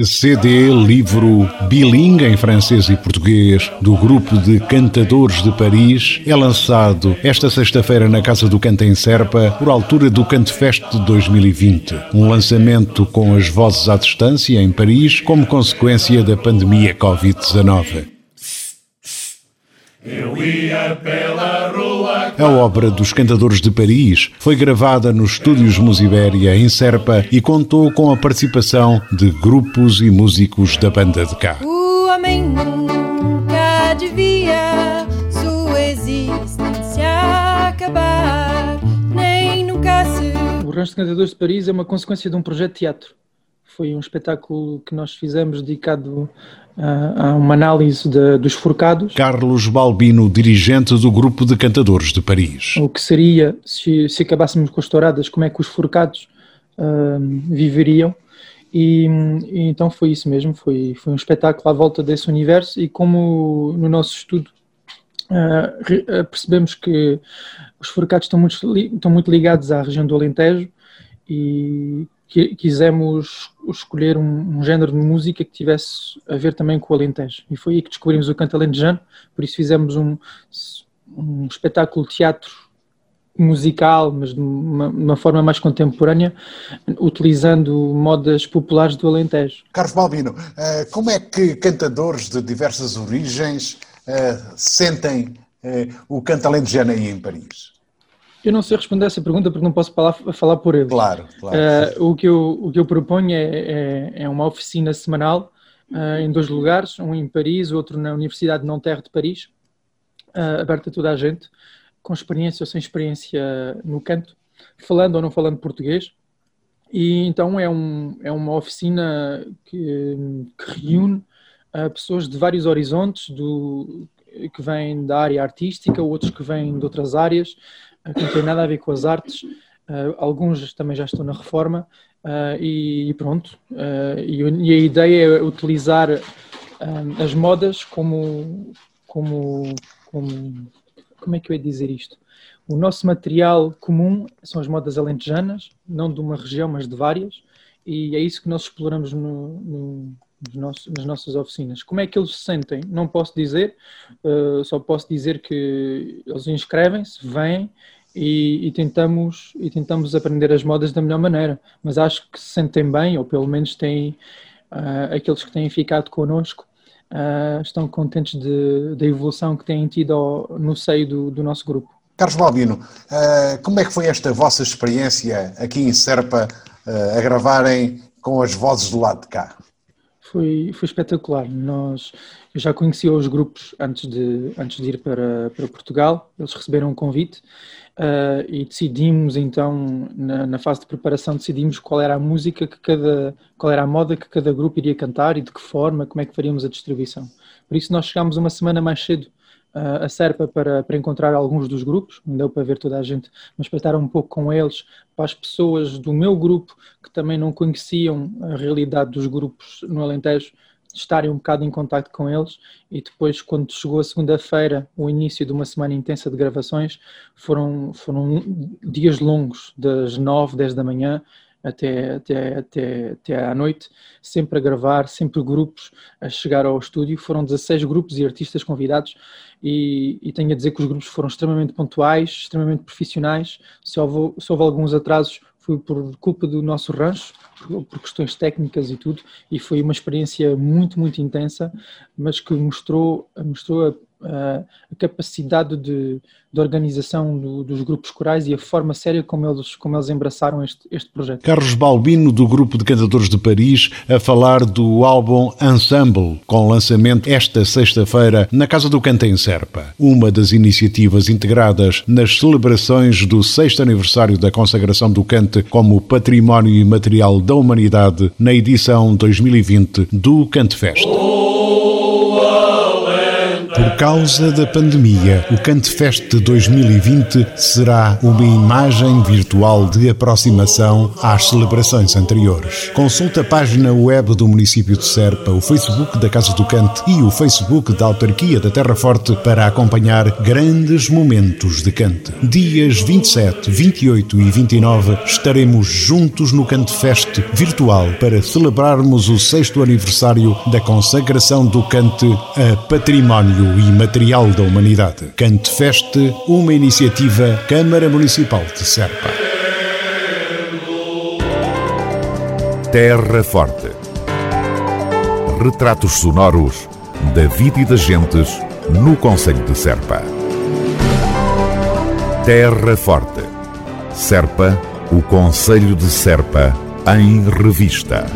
CD, livro bilingue em francês e português do grupo de cantadores de Paris é lançado esta sexta-feira na Casa do Canto em Serpa por altura do Canto Fest de 2020. Um lançamento com as vozes à distância em Paris como consequência da pandemia Covid-19. Eu ia pela rua. A obra dos Cantadores de Paris foi gravada nos estúdios Musibéria em Serpa e contou com a participação de grupos e músicos da banda de cá. O homem nunca devia sua existência acabar, nem nunca se. O Rancho de Cantadores de Paris é uma consequência de um projeto de teatro. Foi um espetáculo que nós fizemos dedicado a, a uma análise de- dos forcados. Carlos Balbino, dirigente do grupo de Cantadores de Paris. O que seria, se, se acabássemos com as touradas, como é que os forcados ah, viveriam. E, e então foi isso mesmo, foi, foi um espetáculo à volta desse universo e como no nosso estudo ah, ah, percebemos que os forcados estão muito, estão muito ligados à região do Alentejo e qui- quisemos escolher um, um género de música que tivesse a ver também com o Alentejo. E foi aí que descobrimos o canto alentejano, por isso fizemos um, um espetáculo de teatro musical, mas de uma, uma forma mais contemporânea, utilizando modas populares do Alentejo. Carlos Balbino, eh, como é que cantadores de diversas origens eh, sentem eh, o canto alentejano aí em Paris? Eu não sei responder essa pergunta porque não posso falar, falar por ele. Claro, claro. Eh, o, que eu, o que eu proponho é, é, é uma oficina semanal eh, em dois lugares, um em Paris, outro na Universidade de Nanterre de Paris, eh, aberta a toda a gente, com experiência ou sem experiência no canto, falando ou não falando português. E então é, um, é uma oficina que, que reúne pessoas de vários horizontes, do, que vêm da área artística, outros que vêm de outras áreas, que não têm nada a ver com as artes. Eh, alguns também já estão na reforma. eh, e, e pronto. Eh, e, e a ideia é utilizar eh, as modas como, como, como. Como é que eu ia dizer isto? O nosso material comum são as modas alentejanas, não de uma região, mas de várias, e é isso que nós exploramos no- nos nossos- nas nossas oficinas. Como é que eles se sentem? Não posso dizer, uh, só posso dizer que eles inscrevem-se, vêm e, e tentamos, e tentamos aprender as modas da melhor maneira, mas acho que se sentem bem, ou pelo menos têm uh, aqueles que têm ficado connosco. uh, estão contentes da evolução que têm tido ao- no seio do- do nosso grupo. Carlos Balbino, como é que foi esta vossa experiência aqui em Serpa a gravarem com as vozes do lado de cá? Foi, foi espetacular. Nós, eu já conhecia os grupos antes de, antes de ir para, para Portugal, eles receberam um convite ah, e decidimos então, na, na fase de preparação, decidimos qual era a música que cada, qual era a moda que cada grupo iria cantar e de que forma, como é que faríamos a distribuição. Por isso nós chegámos uma semana mais cedo a Serpa para, para encontrar alguns dos grupos, não deu para ver toda a gente, mas para estar um pouco com eles, para as pessoas do meu grupo que também não conheciam a realidade dos grupos no Alentejo, estarem um bocado em contato com eles. E depois quando chegou a segunda-feira, o início de uma semana intensa de gravações, foram, foram dias longos, das 9, 10 da manhã até, até, até, até à noite, sempre a gravar, sempre grupos a chegar ao estúdio. Foram 16 grupos e artistas convidados e, e tenho a dizer que os grupos foram extremamente pontuais, extremamente profissionais. Se houve, se houve alguns atrasos, foi por culpa do nosso rancho, por, por questões técnicas e tudo, e foi uma experiência muito, muito intensa, mas que mostrou, mostrou a, a, capacidade de, de organização do, dos grupos corais e a forma séria como eles, como eles embraçaram este, este projeto. Carlos Balbino, do Grupo de Cantadores de Paris, a falar do álbum Ensemble, com lançamento esta sexta-feira na Casa do Canto em Serpa. Uma das iniciativas integradas nas celebrações do sexto aniversário da consagração do cante como Património Imaterial da Humanidade na edição 2020 do Cante Fest. Por causa da pandemia, o Cantefest 2020 será uma imagem virtual de aproximação às celebrações anteriores. Consulta a página web do município de Serpa, o Facebook da Casa do Cante e o Facebook da Autarquia da Terra Forte para acompanhar grandes momentos de cante. Dias 27, 28 e 29 estaremos juntos no Cantefest virtual para celebrarmos o sexto aniversário da consagração do cante a património imaterial da humanidade. Cante Fest, uma iniciativa Câmara Municipal de Serpa. Terra Forte. Retratos sonoros da vida e das gentes no Conselho de Serpa. Terra Forte. Serpa, o Conselho de Serpa, em revista.